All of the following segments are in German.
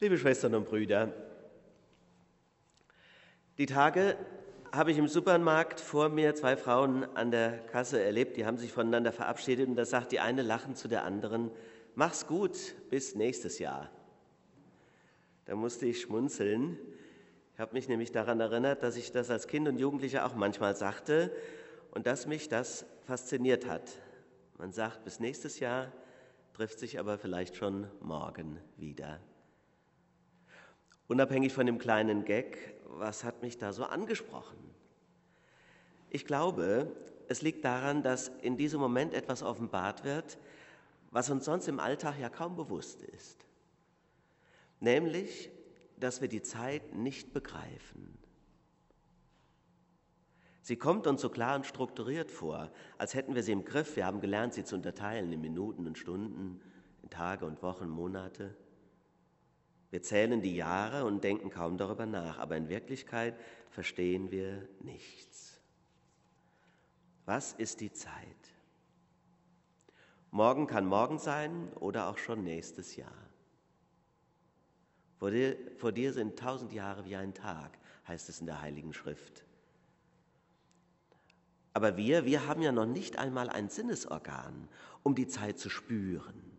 Liebe Schwestern und Brüder, die Tage habe ich im Supermarkt vor mir zwei Frauen an der Kasse erlebt, die haben sich voneinander verabschiedet und da sagt die eine lachend zu der anderen, mach's gut, bis nächstes Jahr. Da musste ich schmunzeln. Ich habe mich nämlich daran erinnert, dass ich das als Kind und Jugendlicher auch manchmal sagte und dass mich das fasziniert hat. Man sagt bis nächstes Jahr, trifft sich aber vielleicht schon morgen wieder. Unabhängig von dem kleinen Gag, was hat mich da so angesprochen? Ich glaube, es liegt daran, dass in diesem Moment etwas offenbart wird, was uns sonst im Alltag ja kaum bewusst ist. Nämlich, dass wir die Zeit nicht begreifen. Sie kommt uns so klar und strukturiert vor, als hätten wir sie im Griff. Wir haben gelernt, sie zu unterteilen in Minuten und Stunden, in Tage und Wochen, Monate. Wir zählen die Jahre und denken kaum darüber nach, aber in Wirklichkeit verstehen wir nichts. Was ist die Zeit? Morgen kann morgen sein oder auch schon nächstes Jahr. Vor dir, vor dir sind tausend Jahre wie ein Tag, heißt es in der Heiligen Schrift. Aber wir, wir haben ja noch nicht einmal ein Sinnesorgan, um die Zeit zu spüren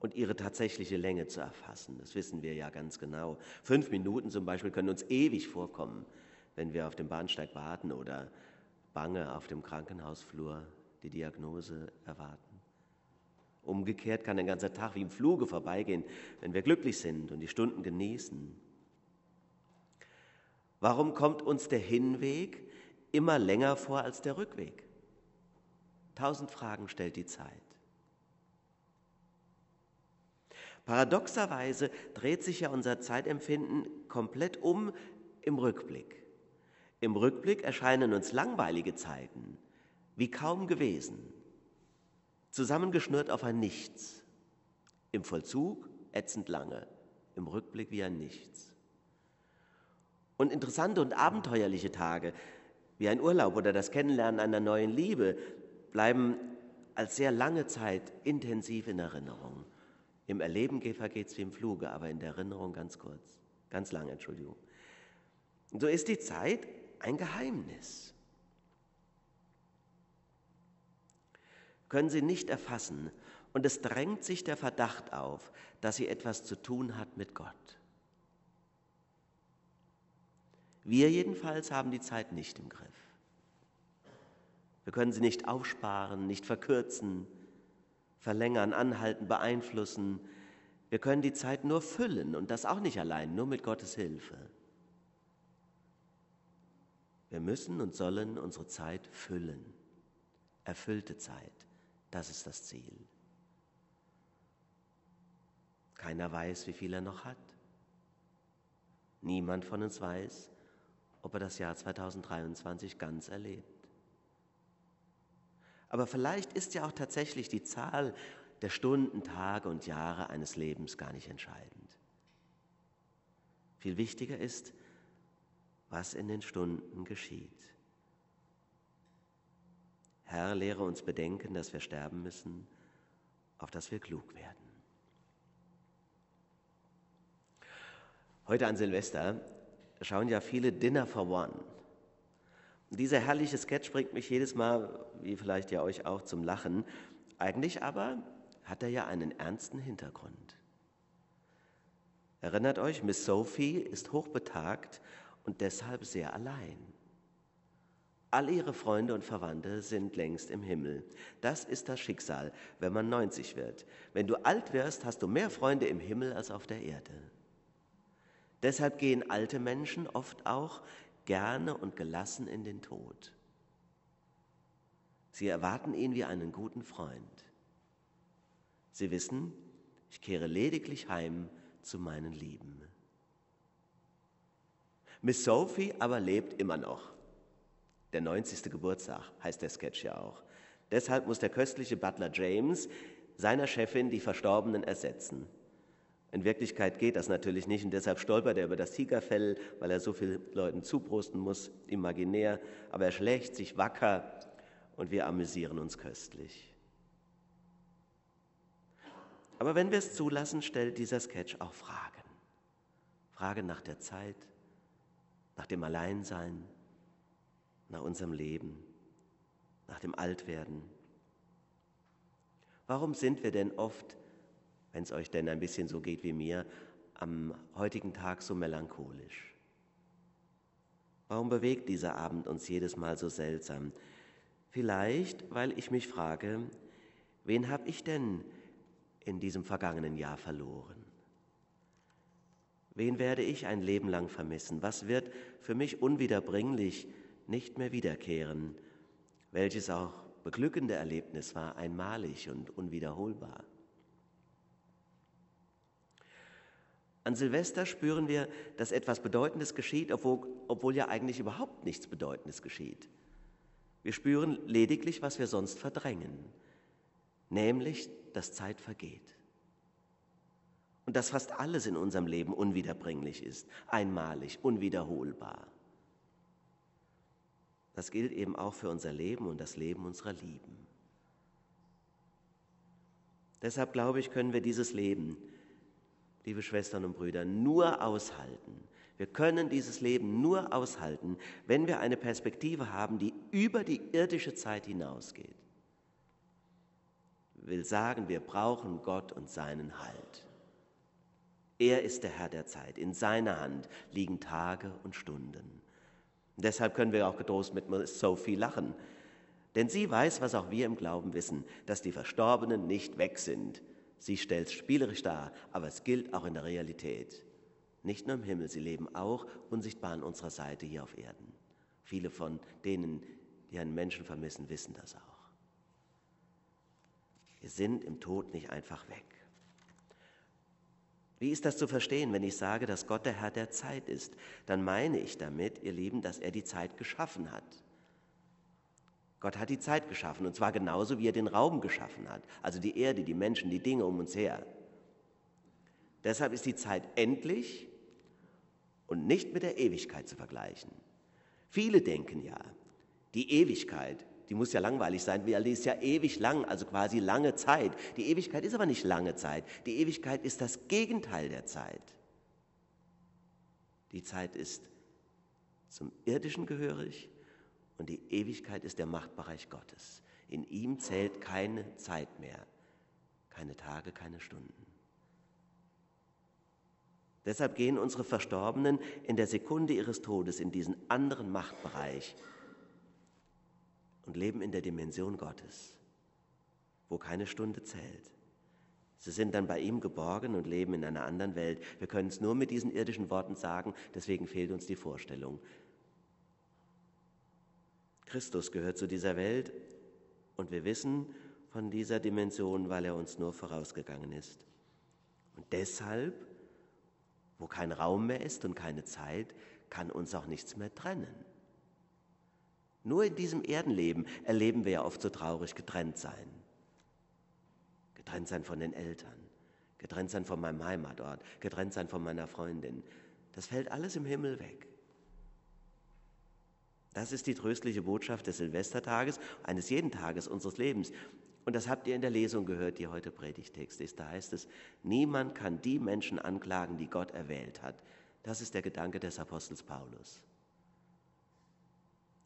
und ihre tatsächliche Länge zu erfassen. Das wissen wir ja ganz genau. Fünf Minuten zum Beispiel können uns ewig vorkommen, wenn wir auf dem Bahnsteig warten oder bange auf dem Krankenhausflur die Diagnose erwarten. Umgekehrt kann ein ganzer Tag wie im Fluge vorbeigehen, wenn wir glücklich sind und die Stunden genießen. Warum kommt uns der Hinweg immer länger vor als der Rückweg? Tausend Fragen stellt die Zeit. Paradoxerweise dreht sich ja unser Zeitempfinden komplett um im Rückblick. Im Rückblick erscheinen uns langweilige Zeiten wie kaum gewesen, zusammengeschnürt auf ein Nichts. Im Vollzug ätzend lange, im Rückblick wie ein Nichts. Und interessante und abenteuerliche Tage, wie ein Urlaub oder das Kennenlernen einer neuen Liebe, bleiben als sehr lange Zeit intensiv in Erinnerung. Im Erleben vergeht es wie im Fluge, aber in der Erinnerung ganz kurz, ganz lang, Entschuldigung. So ist die Zeit ein Geheimnis. Können Sie nicht erfassen und es drängt sich der Verdacht auf, dass sie etwas zu tun hat mit Gott. Wir jedenfalls haben die Zeit nicht im Griff. Wir können sie nicht aufsparen, nicht verkürzen, verlängern, anhalten, beeinflussen. Wir können die Zeit nur füllen und das auch nicht allein, nur mit Gottes Hilfe. Wir müssen und sollen unsere Zeit füllen. Erfüllte Zeit, das ist das Ziel. Keiner weiß, wie viel er noch hat. Niemand von uns weiß, ob er das Jahr 2023 ganz erlebt. Aber vielleicht ist ja auch tatsächlich die Zahl der Stunden, Tage und Jahre eines Lebens gar nicht entscheidend. Viel wichtiger ist, was in den Stunden geschieht. Herr, lehre uns bedenken, dass wir sterben müssen, auf dass wir klug werden. Heute an Silvester schauen ja viele Dinner for One. Dieser herrliche Sketch bringt mich jedes Mal, wie vielleicht ja euch auch, zum Lachen. Eigentlich aber hat er ja einen ernsten Hintergrund. Erinnert euch, Miss Sophie ist hochbetagt und deshalb sehr allein. All ihre Freunde und Verwandte sind längst im Himmel. Das ist das Schicksal, wenn man 90 wird. Wenn du alt wirst, hast du mehr Freunde im Himmel als auf der Erde. Deshalb gehen alte Menschen oft auch gerne und gelassen in den Tod. Sie erwarten ihn wie einen guten Freund. Sie wissen, ich kehre lediglich heim zu meinen Lieben. Miss Sophie aber lebt immer noch. Der 90. Geburtstag heißt der Sketch ja auch. Deshalb muss der köstliche Butler James seiner Chefin die Verstorbenen ersetzen. In Wirklichkeit geht das natürlich nicht und deshalb stolpert er über das Tigerfell, weil er so vielen Leuten zuprosten muss, imaginär. Aber er schlägt sich wacker und wir amüsieren uns köstlich. Aber wenn wir es zulassen, stellt dieser Sketch auch Fragen. Frage nach der Zeit, nach dem Alleinsein, nach unserem Leben, nach dem Altwerden. Warum sind wir denn oft, wenn es euch denn ein bisschen so geht wie mir, am heutigen Tag so melancholisch? Warum bewegt dieser Abend uns jedes Mal so seltsam? Vielleicht, weil ich mich frage, wen habe ich denn in diesem vergangenen Jahr verloren? Wen werde ich ein Leben lang vermissen? Was wird für mich unwiederbringlich nicht mehr wiederkehren, welches auch beglückende Erlebnis war, einmalig und unwiederholbar? An Silvester spüren wir, dass etwas Bedeutendes geschieht, obwohl, obwohl ja eigentlich überhaupt nichts Bedeutendes geschieht. Wir spüren lediglich, was wir sonst verdrängen, nämlich, dass Zeit vergeht und dass fast alles in unserem Leben unwiederbringlich ist, einmalig, unwiederholbar. Das gilt eben auch für unser Leben und das Leben unserer Lieben. Deshalb glaube ich, können wir dieses Leben, liebe Schwestern und Brüder, nur aushalten. Wir können dieses Leben nur aushalten, wenn wir eine Perspektive haben, die über die irdische Zeit hinausgeht. Ich will sagen, wir brauchen Gott und seinen Halt. Er ist der Herr der Zeit. In seiner Hand liegen Tage und Stunden. Und deshalb können wir auch getrost mit Sophie lachen. Denn sie weiß, was auch wir im Glauben wissen, dass die Verstorbenen nicht weg sind. Sie stellt es spielerisch dar, aber es gilt auch in der Realität. Nicht nur im Himmel, sie leben auch unsichtbar an unserer Seite hier auf Erden. Viele von denen, die einen Menschen vermissen, wissen das auch. Wir sind im Tod nicht einfach weg. Wie ist das zu verstehen, wenn ich sage, dass Gott der Herr der Zeit ist? Dann meine ich damit, ihr Lieben, dass er die Zeit geschaffen hat. Gott hat die Zeit geschaffen, und zwar genauso, wie er den Raum geschaffen hat, also die Erde, die Menschen, die Dinge um uns her. Deshalb ist die Zeit endlich und nicht mit der Ewigkeit zu vergleichen. Viele denken ja, die Ewigkeit die muss ja langweilig sein, weil die ist ja ewig lang, also quasi lange Zeit. Die Ewigkeit ist aber nicht lange Zeit. Die Ewigkeit ist das Gegenteil der Zeit. Die Zeit ist zum Irdischen gehörig und die Ewigkeit ist der Machtbereich Gottes. In ihm zählt keine Zeit mehr, keine Tage, keine Stunden. Deshalb gehen unsere Verstorbenen in der Sekunde ihres Todes in diesen anderen Machtbereich und leben in der Dimension Gottes, wo keine Stunde zählt. Sie sind dann bei ihm geborgen und leben in einer anderen Welt. Wir können es nur mit diesen irdischen Worten sagen, deswegen fehlt uns die Vorstellung. Christus gehört zu dieser Welt und wir wissen von dieser Dimension, weil er uns nur vorausgegangen ist. Und deshalb, wo kein Raum mehr ist und keine Zeit, kann uns auch nichts mehr trennen. Nur in diesem Erdenleben erleben wir ja oft so traurig getrennt sein. Getrennt sein von den Eltern, getrennt sein von meinem Heimatort, getrennt sein von meiner Freundin. Das fällt alles im Himmel weg. Das ist die tröstliche Botschaft des Silvestertages, eines jeden Tages unseres Lebens. Und das habt ihr in der Lesung gehört, die heute Predigtext ist. Da heißt es, niemand kann die Menschen anklagen, die Gott erwählt hat. Das ist der Gedanke des Apostels Paulus.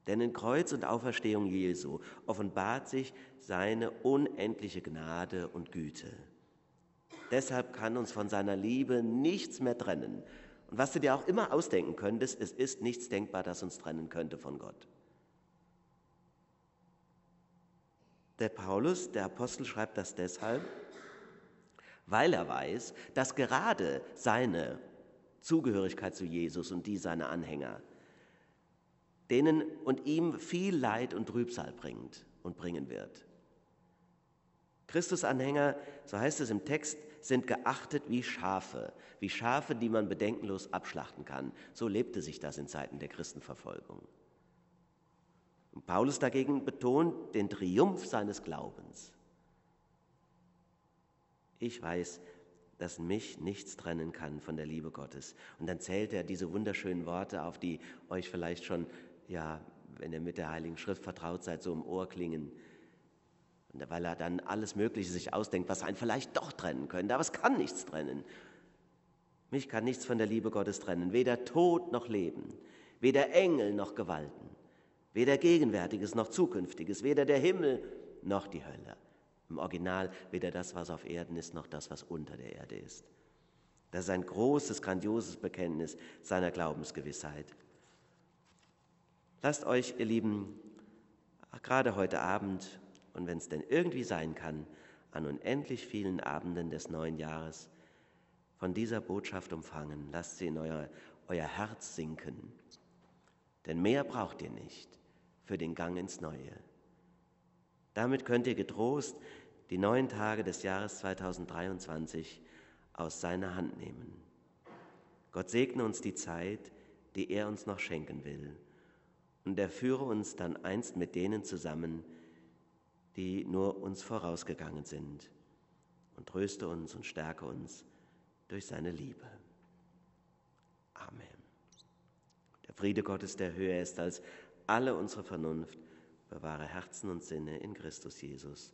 Denn in Kreuz und Auferstehung Jesu offenbart sich seine unendliche Gnade und Güte. Deshalb kann uns von seiner Liebe nichts mehr trennen. Und was du dir auch immer ausdenken könntest, es ist nichts denkbar, das uns trennen könnte von Gott. Der Paulus, der Apostel, schreibt das deshalb, weil er weiß, dass gerade seine Zugehörigkeit zu Jesus und die seiner Anhänger denen und ihm viel Leid und Trübsal bringt und bringen wird. Christusanhänger, so heißt es im Text, sind geachtet wie Schafe, wie Schafe, die man bedenkenlos abschlachten kann. So lebte sich das in Zeiten der Christenverfolgung. Und Paulus dagegen betont den Triumph seines Glaubens. Ich weiß, dass mich nichts trennen kann von der Liebe Gottes. Und dann zählt er diese wunderschönen Worte auf, die euch vielleicht schon ja, wenn ihr mit der Heiligen Schrift vertraut seid, so im Ohr klingen. Und weil er dann alles Mögliche sich ausdenkt, was einen vielleicht doch trennen könnte, aber es kann nichts trennen. Mich kann nichts von der Liebe Gottes trennen, weder Tod noch Leben, weder Engel noch Gewalten, weder Gegenwärtiges noch Zukünftiges, weder der Himmel noch die Hölle. Im Original weder das, was auf Erden ist, noch das, was unter der Erde ist. Das ist ein großes, grandioses Bekenntnis seiner Glaubensgewissheit. Lasst euch, ihr Lieben, gerade heute Abend und wenn es denn irgendwie sein kann, an unendlich vielen Abenden des neuen Jahres von dieser Botschaft umfangen. Lasst sie in euer, euer Herz sinken. Denn mehr braucht ihr nicht für den Gang ins Neue. Damit könnt ihr getrost die neun Tage des Jahres 2023 aus seiner Hand nehmen. Gott segne uns die Zeit, die er uns noch schenken will, und er führe uns dann einst mit denen zusammen, die nur uns vorausgegangen sind, und tröste uns und stärke uns durch seine Liebe. Amen. Der Friede Gottes, der höher ist als alle unsere Vernunft, bewahre Herzen und Sinne in Christus Jesus